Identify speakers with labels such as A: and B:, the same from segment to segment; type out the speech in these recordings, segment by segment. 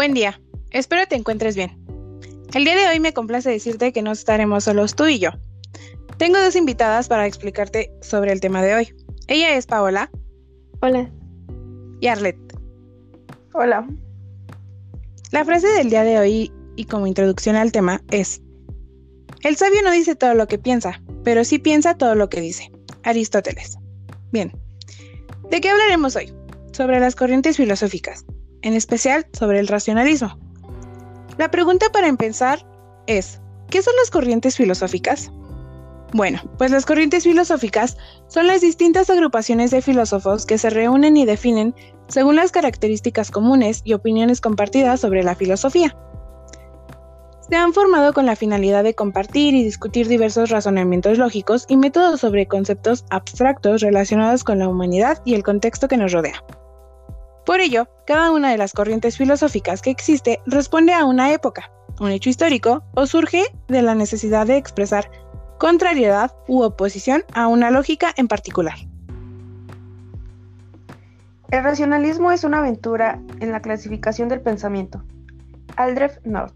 A: Buen día, espero te encuentres bien. El día de hoy me complace decirte que no estaremos solos tú y yo. Tengo dos invitadas para explicarte sobre el tema de hoy. Ella es Paola.
B: Hola.
A: Y Arlette.
C: Hola.
A: La frase del día de hoy y como introducción al tema es, el sabio no dice todo lo que piensa, pero sí piensa todo lo que dice. Aristóteles. Bien, ¿de qué hablaremos hoy? Sobre las corrientes filosóficas, en especial sobre el racionalismo. La pregunta para empezar es, ¿qué son las corrientes filosóficas? Bueno, pues las corrientes filosóficas son las distintas agrupaciones de filósofos que se reúnen y definen según las características comunes y opiniones compartidas sobre la filosofía. Se han formado con la finalidad de compartir y discutir diversos razonamientos lógicos y métodos sobre conceptos abstractos relacionados con la humanidad y el contexto que nos rodea. Por ello, cada una de las corrientes filosóficas que existe responde a una época, un hecho histórico o surge de la necesidad de expresar contrariedad u oposición a una lógica en particular.
C: El racionalismo es una aventura en la clasificación del pensamiento. Aldrich North.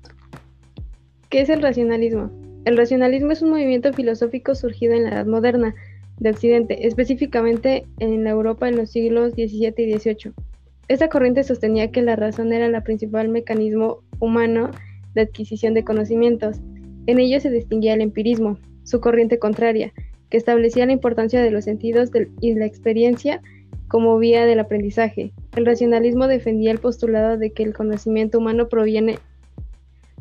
B: ¿Qué es el racionalismo? El racionalismo es un movimiento filosófico surgido en la Edad Moderna de Occidente, específicamente en la Europa en los siglos XVII y XVIII. Esta corriente sostenía que la razón era el principal mecanismo humano de adquisición de conocimientos. En ello se distinguía el empirismo, su corriente contraria, que establecía la importancia de los sentidos y la experiencia como vía del aprendizaje. El racionalismo defendía el postulado de que el conocimiento humano proviene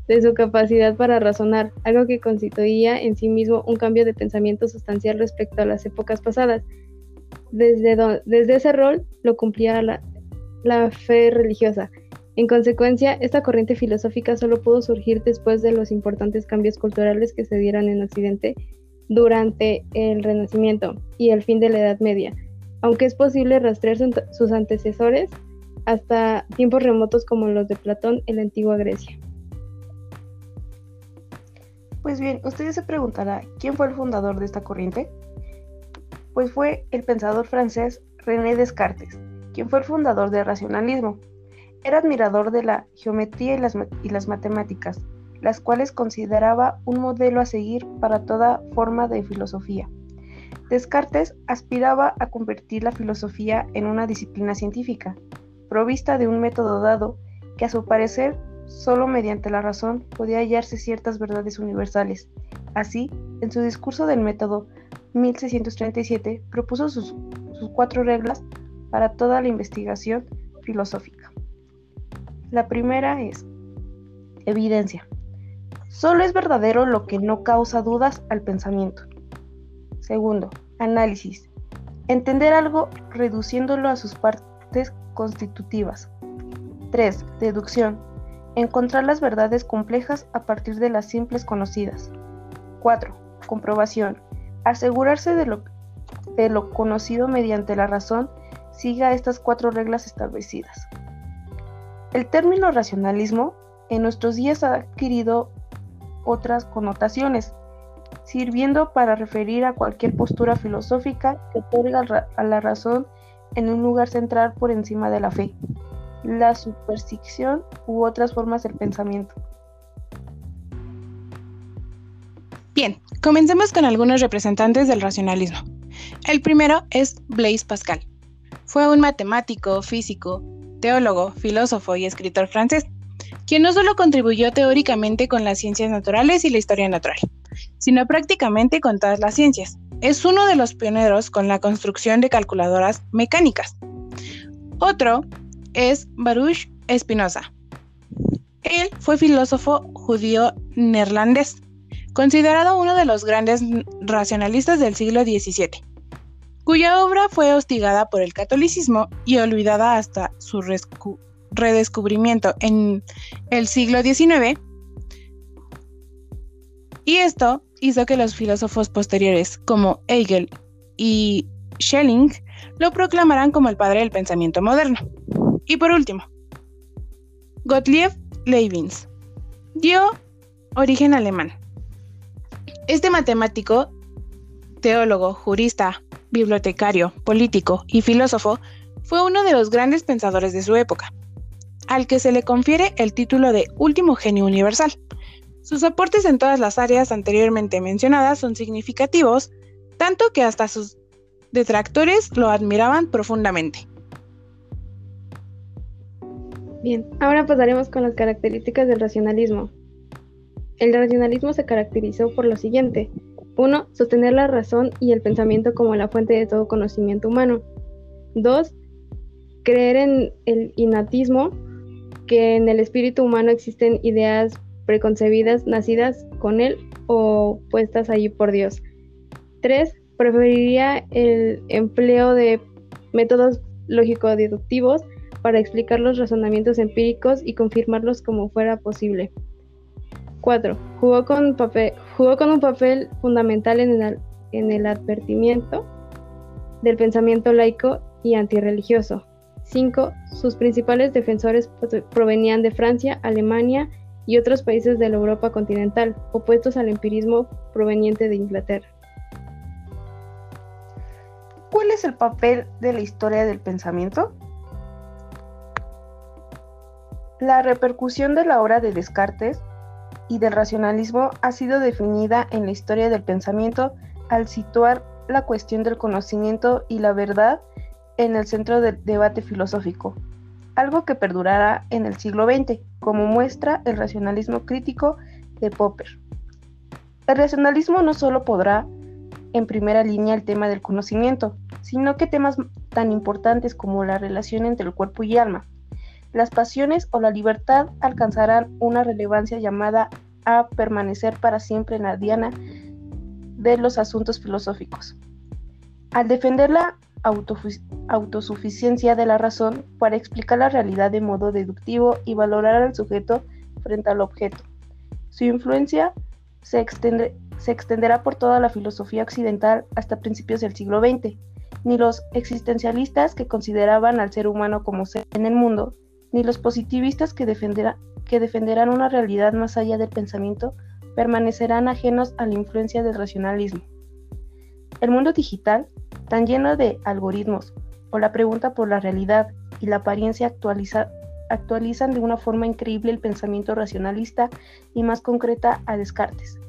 B: de su capacidad para razonar, algo que constituía en sí mismo un cambio de pensamiento sustancial respecto a las épocas pasadas. Desde, desde ese rol lo cumplía la, la fe religiosa. En consecuencia, esta corriente filosófica solo pudo surgir después de los importantes cambios culturales que se dieron en Occidente durante el Renacimiento y el fin de la Edad Media, aunque es posible rastrear sus antecesores hasta tiempos remotos como los de Platón en la antigua Grecia.
C: Pues bien, ustedes se preguntará, ¿quién fue el fundador de esta corriente? Pues fue el pensador francés René Descartes, quien fue el fundador del racionalismo. Era admirador de la geometría y las, matemáticas, las cuales consideraba un modelo a seguir para toda forma de filosofía. Descartes aspiraba a convertir la filosofía en una disciplina científica, provista de un método dado que a su parecer solo mediante la razón podía hallarse ciertas verdades universales. Así, en su discurso del método 1637 propuso sus cuatro reglas para toda la investigación filosófica. La primera es evidencia. Solo es verdadero lo que no causa dudas al pensamiento. Segundo, análisis. Entender algo reduciéndolo a sus partes constitutivas. 3. Deducción. Encontrar las verdades complejas a partir de las simples conocidas. 4. Comprobación. Asegurarse de lo, de lo conocido mediante la razón siga estas cuatro reglas establecidas. El término racionalismo en nuestros días ha adquirido otras connotaciones, sirviendo para referir a cualquier postura filosófica que otorga a la razón en un lugar central por encima de la fe, la superstición u otras formas del pensamiento.
A: Bien, comencemos con algunos representantes del racionalismo. El primero es Blaise Pascal. Fue un matemático, físico, teólogo, filósofo y escritor francés, quien no solo contribuyó teóricamente con las ciencias naturales y la historia natural, sino prácticamente con todas las ciencias. Es uno de los pioneros con la construcción de calculadoras mecánicas. Otro es Baruch Spinoza. Él fue filósofo judío neerlandés, considerado uno de los grandes racionalistas del siglo XVII cuya obra fue hostigada por el catolicismo y olvidada hasta su redescubrimiento en el siglo XIX. Y esto hizo que los filósofos posteriores, como Hegel y Schelling, lo proclamaran como el padre del pensamiento moderno. Y por último, Gottlieb Leibniz dio origen alemán. Este matemático, teólogo, jurista, bibliotecario, político y filósofo, fue uno de los grandes pensadores de su época. al que se le confiere el título de último genio universal. Sus aportes en todas las áreas anteriormente mencionadas son significativos, tanto que hasta sus detractores lo admiraban profundamente.
B: Bien, ahora pasaremos con las características del racionalismo. El racionalismo se caracterizó por lo siguiente. 1. Sostener la razón y el pensamiento como la fuente de todo conocimiento humano. 2. Creer en el innatismo, que en el espíritu humano existen ideas preconcebidas nacidas con él o puestas allí por Dios. 3. Preferiría el empleo de métodos lógico-deductivos para explicar los razonamientos empíricos y confirmarlos como fuera posible. 4. Jugó con, jugó con un papel fundamental en el, en el advertimiento del pensamiento laico y antirreligioso. 5. Sus principales defensores provenían de Francia, Alemania y otros países de la Europa continental, opuestos al empirismo proveniente de Inglaterra.
C: ¿Cuál es el papel de la historia del pensamiento? La repercusión de la obra de Descartes y del racionalismo ha sido definida en la historia del pensamiento al situar la cuestión del conocimiento y la verdad en el centro del debate filosófico, algo que perdurará en el siglo XX, como muestra el racionalismo crítico de Popper. El racionalismo no solo podrá en primera línea el tema del conocimiento, sino que temas tan importantes como la relación entre el cuerpo y alma, las pasiones o la libertad alcanzarán una relevancia llamada a permanecer para siempre en la diana de los asuntos filosóficos. Al defender la autosuficiencia de la razón para explicar la realidad de modo deductivo y valorar al sujeto frente al objeto. Su influencia se, extenderá por toda la filosofía occidental hasta principios del siglo XX. Ni los existencialistas que consideraban al ser humano como ser en el mundo, ni los positivistas que, defenderán una realidad más allá del pensamiento permanecerán ajenos a la influencia del racionalismo. El mundo digital tan lleno de algoritmos, o la pregunta por la realidad y la apariencia actualizan de una forma increíble el pensamiento racionalista y más concreta a Descartes,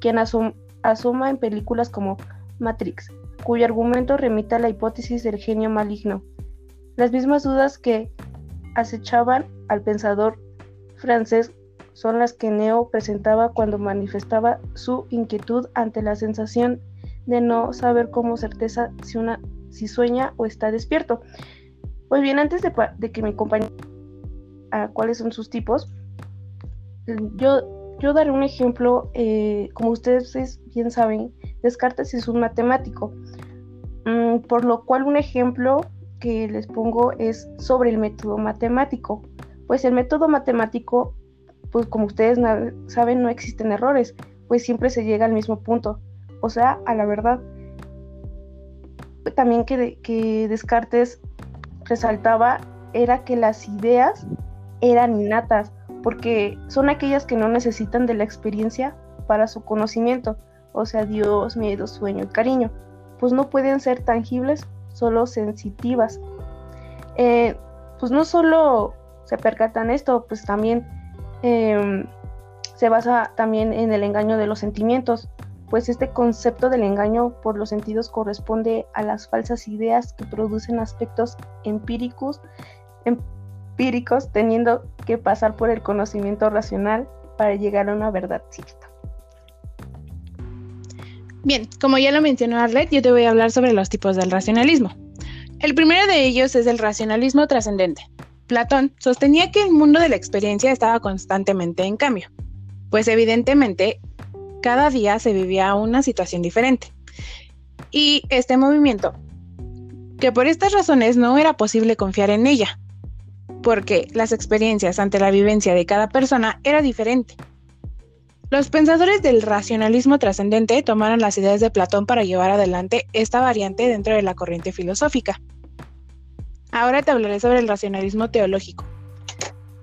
C: quien asoma en películas como Matrix, cuyo argumento remite a la hipótesis del genio maligno. Las mismas dudas que acechaban al pensador francés son las que Neo presentaba cuando manifestaba su inquietud ante la sensación de no saber como certeza si, una, si sueña o está despierto. Pues bien, antes de, que me acompañe a cuáles son sus tipos, yo, yo daré un ejemplo, eh, como ustedes bien saben, Descartes es un matemático, mm, por lo cual un ejemplo que les pongo es sobre el método matemático. Pues el método matemático, pues como ustedes saben, no existen errores, pues siempre se llega al mismo punto o sea, a la verdad. También que, que Descartes resaltaba era que las ideas eran innatas, porque son aquellas que no necesitan de la experiencia para su conocimiento, o sea, Dios, miedo, sueño y cariño, pues no pueden ser tangibles, solo sensitivas. Eh, pues no solo se percatan esto, pues también em, se basa también en el engaño de los sentimientos, pues este concepto del engaño por los sentidos corresponde a las falsas ideas que producen aspectos empíricos, empíricos teniendo que pasar por el conocimiento racional para llegar a una verdad cierta.
A: Bien, como ya lo mencionó Arlet, yo te voy a hablar sobre los tipos del racionalismo. El primero de ellos es el racionalismo trascendente. Platón sostenía que el mundo de la experiencia estaba constantemente en cambio, pues evidentemente cada día se vivía una situación diferente. Y este movimiento, que por estas razones no era posible confiar en ella, porque las experiencias ante la vivencia de cada persona era diferente. Los pensadores del racionalismo trascendente tomaron las ideas de Platón para llevar adelante esta variante dentro de la corriente filosófica. Ahora te hablaré sobre el racionalismo teológico.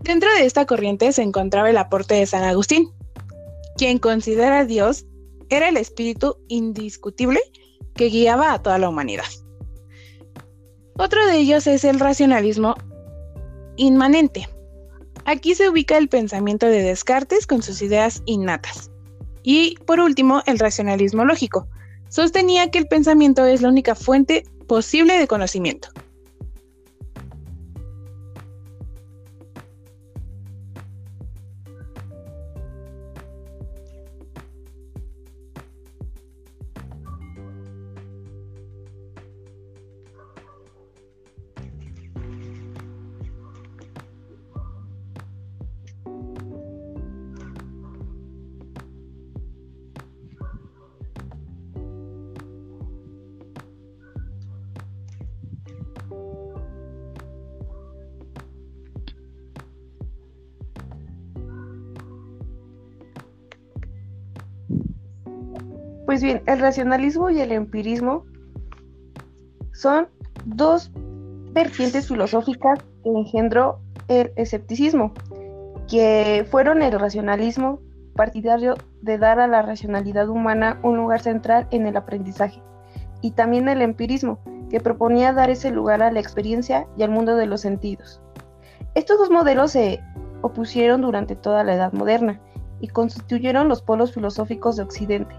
A: Dentro de esta corriente se encontraba el aporte de San Agustín, quien considera a Dios era el espíritu indiscutible que guiaba a toda la humanidad. Otro de ellos es el racionalismo inmanente. Aquí se ubica el pensamiento de Descartes con sus ideas innatas. Y por último, el racionalismo lógico. Sostenía que el pensamiento es la única fuente posible de conocimiento.
C: Pues bien, el racionalismo y el empirismo son dos vertientes filosóficas que engendró el escepticismo, que fueron el racionalismo partidario de dar a la racionalidad humana un lugar central en el aprendizaje, y también el empirismo, que proponía dar ese lugar a la experiencia y al mundo de los sentidos. Estos dos modelos se opusieron durante toda la Edad Moderna y constituyeron los polos filosóficos de Occidente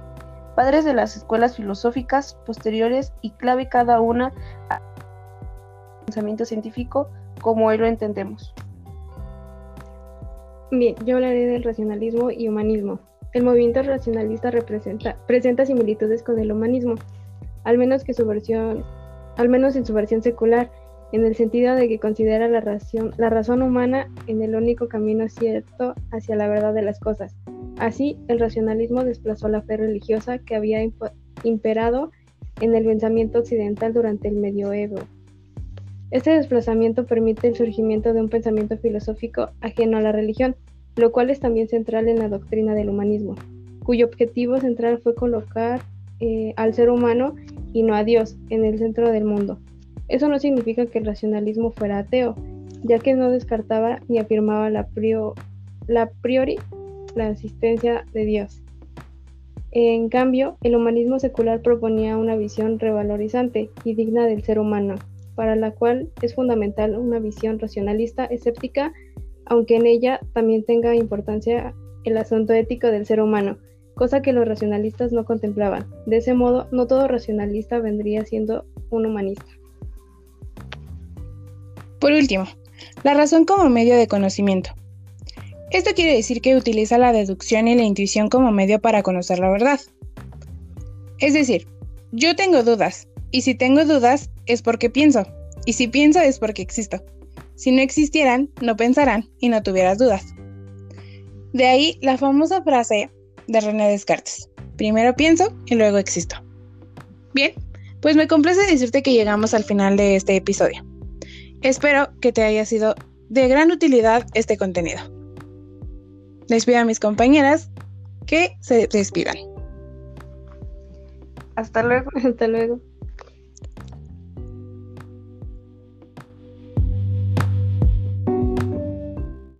C: padres de las escuelas filosóficas posteriores y clave cada una al pensamiento científico como hoy lo entendemos.
B: Bien, yo hablaré del racionalismo y humanismo. El movimiento racionalista representa, presenta similitudes con el humanismo, al menos que su versión, al menos en su versión secular, en el sentido de que considera la razón, la razón humana en el único camino cierto hacia la verdad de las cosas. Así, el racionalismo desplazó la fe religiosa que había imperado en el pensamiento occidental durante el medioevo. Este desplazamiento permite el surgimiento de un pensamiento filosófico ajeno a la religión, lo cual es también central en la doctrina del humanismo, cuyo objetivo central fue colocar eh, al ser humano y no a Dios en el centro del mundo. Eso no significa que el racionalismo fuera ateo, ya que no descartaba ni afirmaba la, la priori la existencia de Dios. En cambio, el humanismo secular proponía una visión revalorizante y digna del ser humano, para la cual es fundamental una visión racionalista escéptica, aunque en ella también tenga importancia el asunto ético del ser humano, cosa que los racionalistas no contemplaban. De ese modo, no todo racionalista vendría siendo un humanista.
A: Por último, la razón como medio de conocimiento. Esto quiere decir que utiliza la deducción y la intuición como medio para conocer la verdad. Es decir, yo tengo dudas, y si tengo dudas es porque pienso, y si pienso es porque existo. Si no existieran, no pensarán y no tuvieras dudas. De ahí la famosa frase de René Descartes. Primero pienso y luego existo. Bien, pues me complace decirte que llegamos al final de este episodio. Espero que te haya sido de gran utilidad este contenido. Les pido a mis compañeras que se despidan.
C: Hasta luego.
B: Hasta luego.